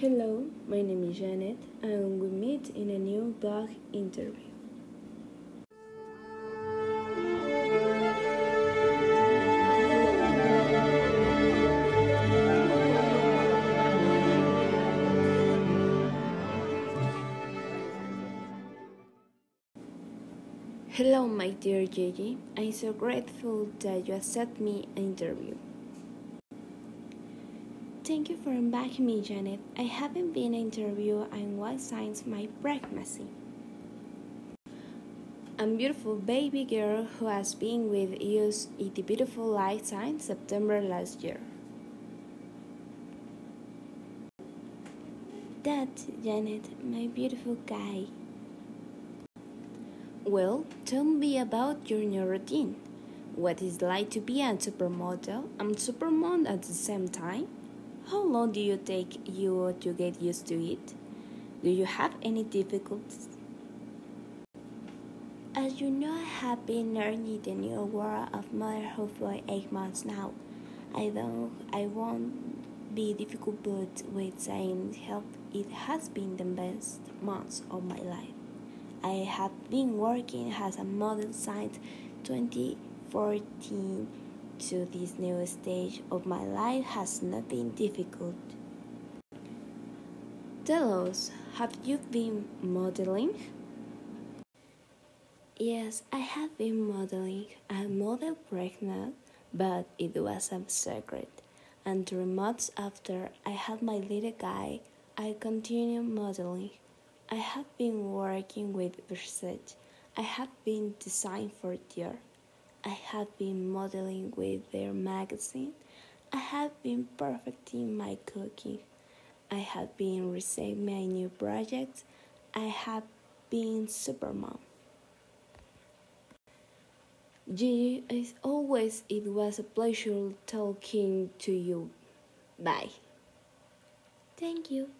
Hello, my name is Janet, and we meet in a new blog interview. Hello, my dear Gigi. I'm so grateful that you accept me an interview. Thank you for inviting me, Janet. I haven't been interviewed and what signs my pregnancy. I'm beautiful baby girl who has been with you in the beautiful light sign September last year. That, Janet, my beautiful guy. Well, tell me about your new routine. What is it like to be a supermodel and supermom at the same time? How long do you take you to get used to it? Do you have any difficulties? As you know, I have been learning the new world of motherhood for eight months now. I don't, I won't be difficult, but with saying help, it has been the best months of my life. I have been working as a model since 2014 to this new stage of my life has not been difficult. Tell us, have you been modeling? Yes, I have been modeling. I modeled pregnant, but it was a secret. And three months after I had my little guy, I continued modeling. I have been working with Versace. I have been designed for Dior. I have been modeling with their magazine. I have been perfecting my cooking. I have been receiving my new projects. I have been supermom. Gigi, as always, it was a pleasure talking to you. Bye. Thank you.